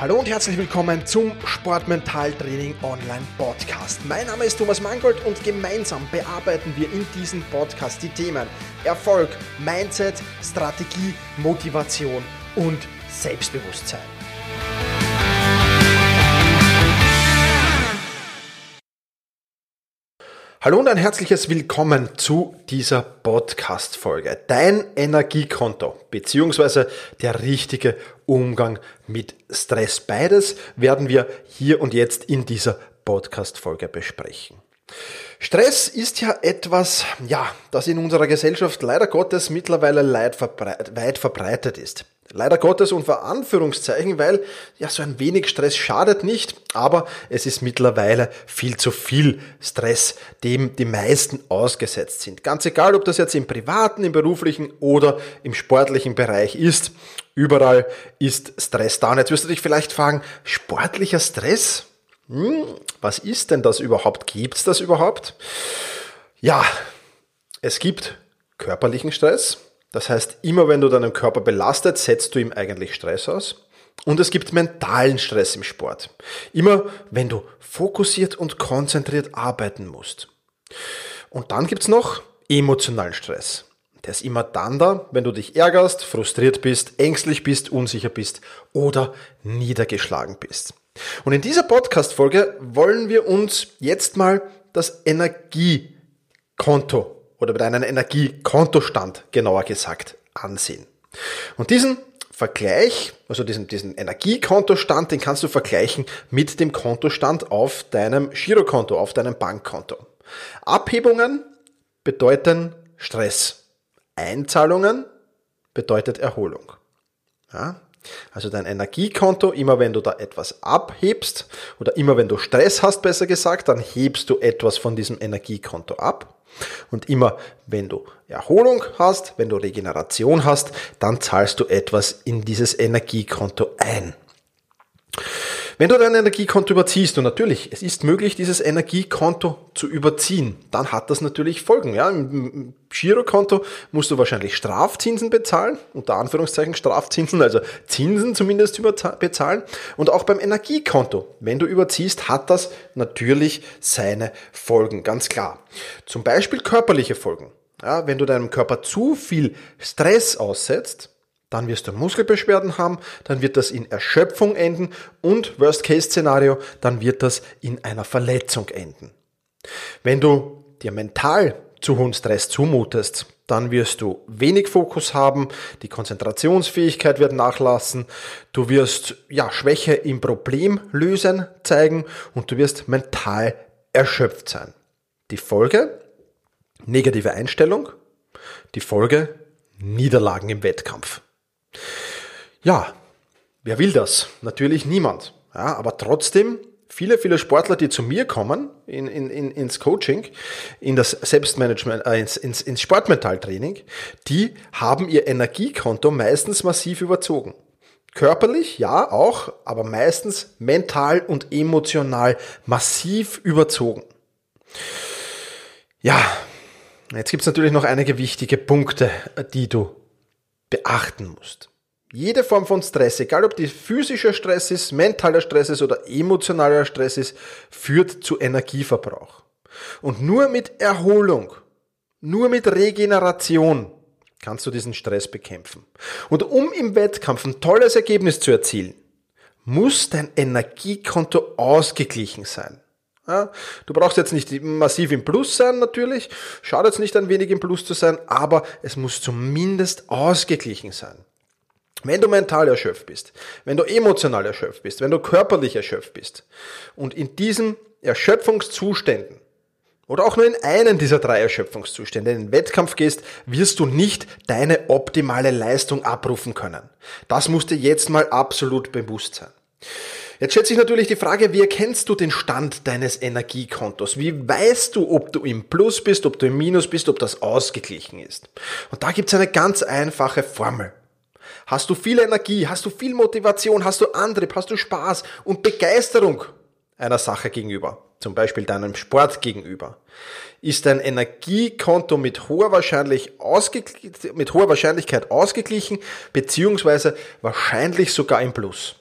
Hallo und herzlich willkommen zum Sportmentaltraining Online Podcast. Mein Name ist Thomas Mangold und gemeinsam bearbeiten wir in diesem Podcast die Themen Erfolg, Mindset, Strategie, Motivation und Selbstbewusstsein. Hallo und ein herzliches Willkommen zu dieser Podcast-Folge. Dein Energiekonto beziehungsweise der richtige Umgang mit Stress. Beides werden wir hier und jetzt in dieser Podcast-Folge besprechen. Stress ist ja etwas, ja, das in unserer Gesellschaft leider Gottes mittlerweile weit verbreitet ist. Leider Gottes und vor Anführungszeichen, weil ja so ein wenig Stress schadet nicht, aber es ist mittlerweile viel zu viel Stress, dem die meisten ausgesetzt sind. Ganz egal, ob das jetzt im privaten, im beruflichen oder im sportlichen Bereich ist, überall ist Stress da. Und jetzt wirst du dich vielleicht fragen, sportlicher Stress? Hm, was ist denn das überhaupt? Gibt es das überhaupt? Ja, es gibt körperlichen Stress, das heißt, immer wenn du deinen Körper belastet, setzt du ihm eigentlich Stress aus. Und es gibt mentalen Stress im Sport. Immer wenn du fokussiert und konzentriert arbeiten musst. Und dann gibt's noch emotionalen Stress. Der ist immer dann da, wenn du dich ärgerst, frustriert bist, ängstlich bist, unsicher bist oder niedergeschlagen bist. Und in dieser Podcast-Folge wollen wir uns jetzt mal das Energiekonto oder deinen Energiekontostand genauer gesagt ansehen. Und diesen Vergleich, also diesen, diesen Energiekontostand, den kannst du vergleichen mit dem Kontostand auf deinem Girokonto, auf deinem Bankkonto. Abhebungen bedeuten Stress. Einzahlungen bedeutet Erholung. Ja? Also dein Energiekonto, immer wenn du da etwas abhebst oder immer wenn du Stress hast, besser gesagt, dann hebst du etwas von diesem Energiekonto ab. Und immer wenn du Erholung hast, wenn du Regeneration hast, dann zahlst du etwas in dieses Energiekonto ein. Wenn du dein Energiekonto überziehst, und natürlich, es ist möglich, dieses Energiekonto zu überziehen, dann hat das natürlich Folgen. Ja? Im Girokonto musst du wahrscheinlich Strafzinsen bezahlen, unter Anführungszeichen Strafzinsen, also Zinsen zumindest bezahlen. Und auch beim Energiekonto, wenn du überziehst, hat das natürlich seine Folgen, ganz klar. Zum Beispiel körperliche Folgen. Ja, wenn du deinem Körper zu viel Stress aussetzt, dann wirst du Muskelbeschwerden haben, dann wird das in Erschöpfung enden und Worst-Case-Szenario, dann wird das in einer Verletzung enden. Wenn du dir mental zu hohen Stress zumutest, dann wirst du wenig Fokus haben, die Konzentrationsfähigkeit wird nachlassen, du wirst ja Schwäche im Problemlösen zeigen und du wirst mental erschöpft sein. Die Folge negative Einstellung, die Folge Niederlagen im Wettkampf. Ja, wer will das? Natürlich niemand. Ja, aber trotzdem, viele, viele Sportler, die zu mir kommen, in, in, in, ins Coaching, in das Selbstmanagement, äh, ins, ins, ins Sportmentaltraining, die haben ihr Energiekonto meistens massiv überzogen. Körperlich, ja, auch, aber meistens mental und emotional massiv überzogen. Ja, jetzt gibt's natürlich noch einige wichtige Punkte, die du beachten musst. Jede Form von Stress, egal ob die physischer Stress ist, mentaler Stress ist oder emotionaler Stress ist, führt zu Energieverbrauch. Und nur mit Erholung, nur mit Regeneration kannst du diesen Stress bekämpfen. Und um im Wettkampf ein tolles Ergebnis zu erzielen, muss dein Energiekonto ausgeglichen sein. Ja, du brauchst jetzt nicht massiv im Plus sein, natürlich. Schadet es nicht ein wenig im Plus zu sein, aber es muss zumindest ausgeglichen sein. Wenn du mental erschöpft bist, wenn du emotional erschöpft bist, wenn du körperlich erschöpft bist und in diesen Erschöpfungszuständen oder auch nur in einen dieser drei Erschöpfungszustände in den Wettkampf gehst, wirst du nicht deine optimale Leistung abrufen können. Das musst dir jetzt mal absolut bewusst sein. Jetzt stellt sich natürlich die Frage, wie erkennst du den Stand deines Energiekontos? Wie weißt du, ob du im Plus bist, ob du im Minus bist, ob das ausgeglichen ist? Und da gibt es eine ganz einfache Formel. Hast du viel Energie, hast du viel Motivation, hast du Antrieb, hast du Spaß und Begeisterung einer Sache gegenüber, zum Beispiel deinem Sport gegenüber, ist dein Energiekonto mit hoher, wahrscheinlich mit hoher Wahrscheinlichkeit ausgeglichen, beziehungsweise wahrscheinlich sogar im Plus.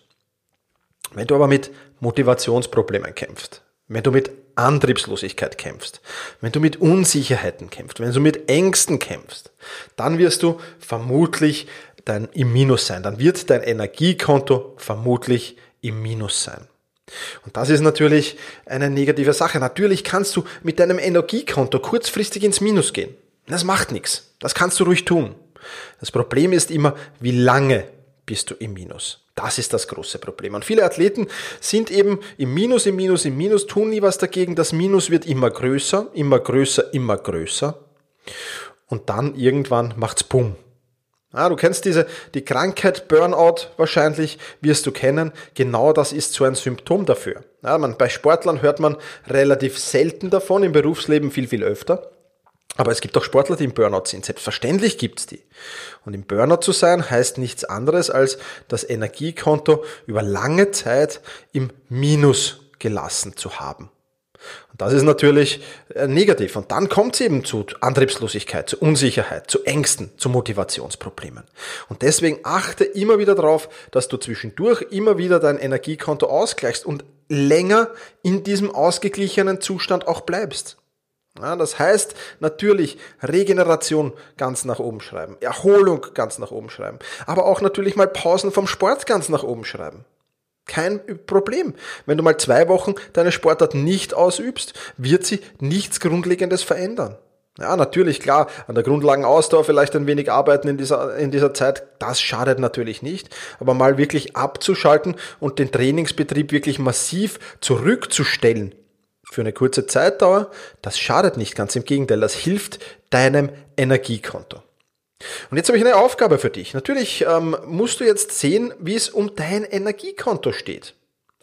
Wenn du aber mit Motivationsproblemen kämpfst, wenn du mit Antriebslosigkeit kämpfst, wenn du mit Unsicherheiten kämpfst, wenn du mit Ängsten kämpfst, dann wirst du vermutlich dein im Minus sein. Dann wird dein Energiekonto vermutlich im Minus sein. Und das ist natürlich eine negative Sache. Natürlich kannst du mit deinem Energiekonto kurzfristig ins Minus gehen. Das macht nichts. Das kannst du ruhig tun. Das Problem ist immer, wie lange bist du im Minus. Das ist das große Problem. Und viele Athleten sind eben im Minus, im Minus, im Minus, tun nie was dagegen. Das Minus wird immer größer, immer größer, immer größer. Und dann irgendwann macht's Bumm. Ah, du kennst diese, die Krankheit Burnout wahrscheinlich, wirst du kennen. Genau das ist so ein Symptom dafür. Ja, man, bei Sportlern hört man relativ selten davon, im Berufsleben viel, viel öfter. Aber es gibt auch Sportler, die im Burnout sind. Selbstverständlich gibt's die. Und im Burnout zu sein heißt nichts anderes, als das Energiekonto über lange Zeit im Minus gelassen zu haben. Und das ist natürlich äh, negativ. Und dann kommt es eben zu Antriebslosigkeit, zu Unsicherheit, zu Ängsten, zu Motivationsproblemen. Und deswegen achte immer wieder darauf, dass du zwischendurch immer wieder dein Energiekonto ausgleichst und länger in diesem ausgeglichenen Zustand auch bleibst. Ja, das heißt natürlich Regeneration ganz nach oben schreiben, Erholung ganz nach oben schreiben, aber auch natürlich mal Pausen vom Sport ganz nach oben schreiben. Kein Problem. Wenn du mal zwei Wochen deine Sportart nicht ausübst, wird sie nichts Grundlegendes verändern. Ja, natürlich, klar, an der Grundlagenausdauer vielleicht ein wenig arbeiten in dieser, in dieser Zeit, das schadet natürlich nicht, aber mal wirklich abzuschalten und den Trainingsbetrieb wirklich massiv zurückzustellen, für eine kurze Zeitdauer, das schadet nicht, ganz im Gegenteil, das hilft deinem Energiekonto. Und jetzt habe ich eine Aufgabe für dich. Natürlich ähm, musst du jetzt sehen, wie es um dein Energiekonto steht.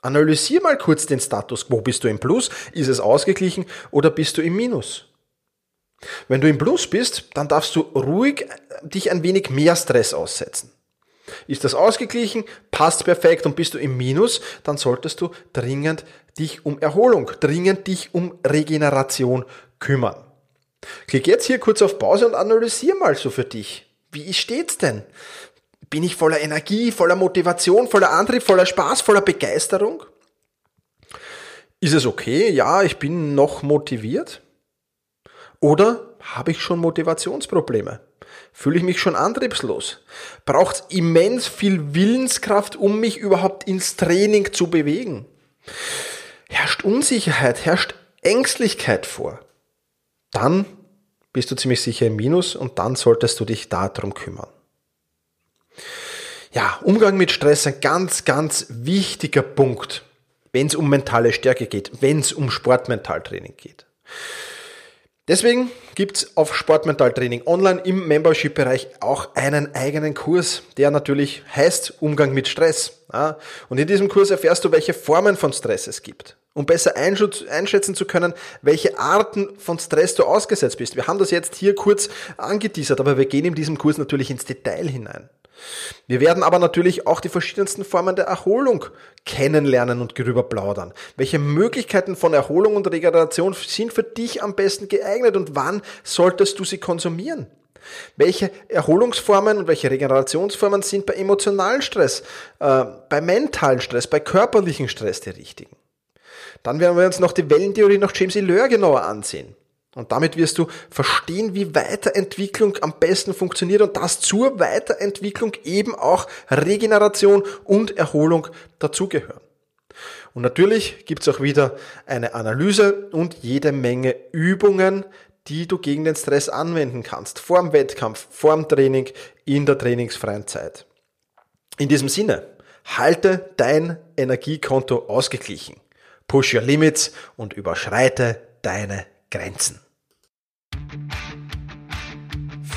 Analysier mal kurz den Status. Wo bist du im Plus? Ist es ausgeglichen oder bist du im Minus? Wenn du im Plus bist, dann darfst du ruhig äh, dich ein wenig mehr Stress aussetzen. Ist das ausgeglichen, passt perfekt und bist du im Minus, dann solltest du dringend dich um Erholung, dringend dich um Regeneration kümmern. Klick jetzt hier kurz auf Pause und analysier mal so für dich. Wie steht's denn? Bin ich voller Energie, voller Motivation, voller Antrieb, voller Spaß, voller Begeisterung? Ist es okay? Ja, ich bin noch motiviert? Oder habe ich schon Motivationsprobleme? Fühle ich mich schon antriebslos? Braucht es immens viel Willenskraft, um mich überhaupt ins Training zu bewegen? Herrscht Unsicherheit, herrscht Ängstlichkeit vor? Dann bist du ziemlich sicher im Minus und dann solltest du dich darum kümmern. Ja, Umgang mit Stress ein ganz, ganz wichtiger Punkt, wenn es um mentale Stärke geht, wenn es um Sportmentaltraining geht. Deswegen gibt's auf Sportmentaltraining online im Membership-Bereich auch einen eigenen Kurs, der natürlich heißt Umgang mit Stress. Und in diesem Kurs erfährst du, welche Formen von Stress es gibt, um besser einschätzen zu können, welche Arten von Stress du ausgesetzt bist. Wir haben das jetzt hier kurz angeteasert, aber wir gehen in diesem Kurs natürlich ins Detail hinein. Wir werden aber natürlich auch die verschiedensten Formen der Erholung kennenlernen und darüber plaudern. Welche Möglichkeiten von Erholung und Regeneration sind für dich am besten geeignet und wann solltest du sie konsumieren? Welche Erholungsformen und welche Regenerationsformen sind bei emotionalen Stress, äh, bei mentalen Stress, bei körperlichen Stress die richtigen? Dann werden wir uns noch die Wellentheorie nach James Hilleur genauer ansehen. Und damit wirst du verstehen, wie Weiterentwicklung am besten funktioniert und dass zur Weiterentwicklung eben auch Regeneration und Erholung dazugehören. Und natürlich gibt's auch wieder eine Analyse und jede Menge Übungen, die du gegen den Stress anwenden kannst. Vorm Wettkampf, vorm Training, in der trainingsfreien Zeit. In diesem Sinne, halte dein Energiekonto ausgeglichen. Push your limits und überschreite deine Grenzen.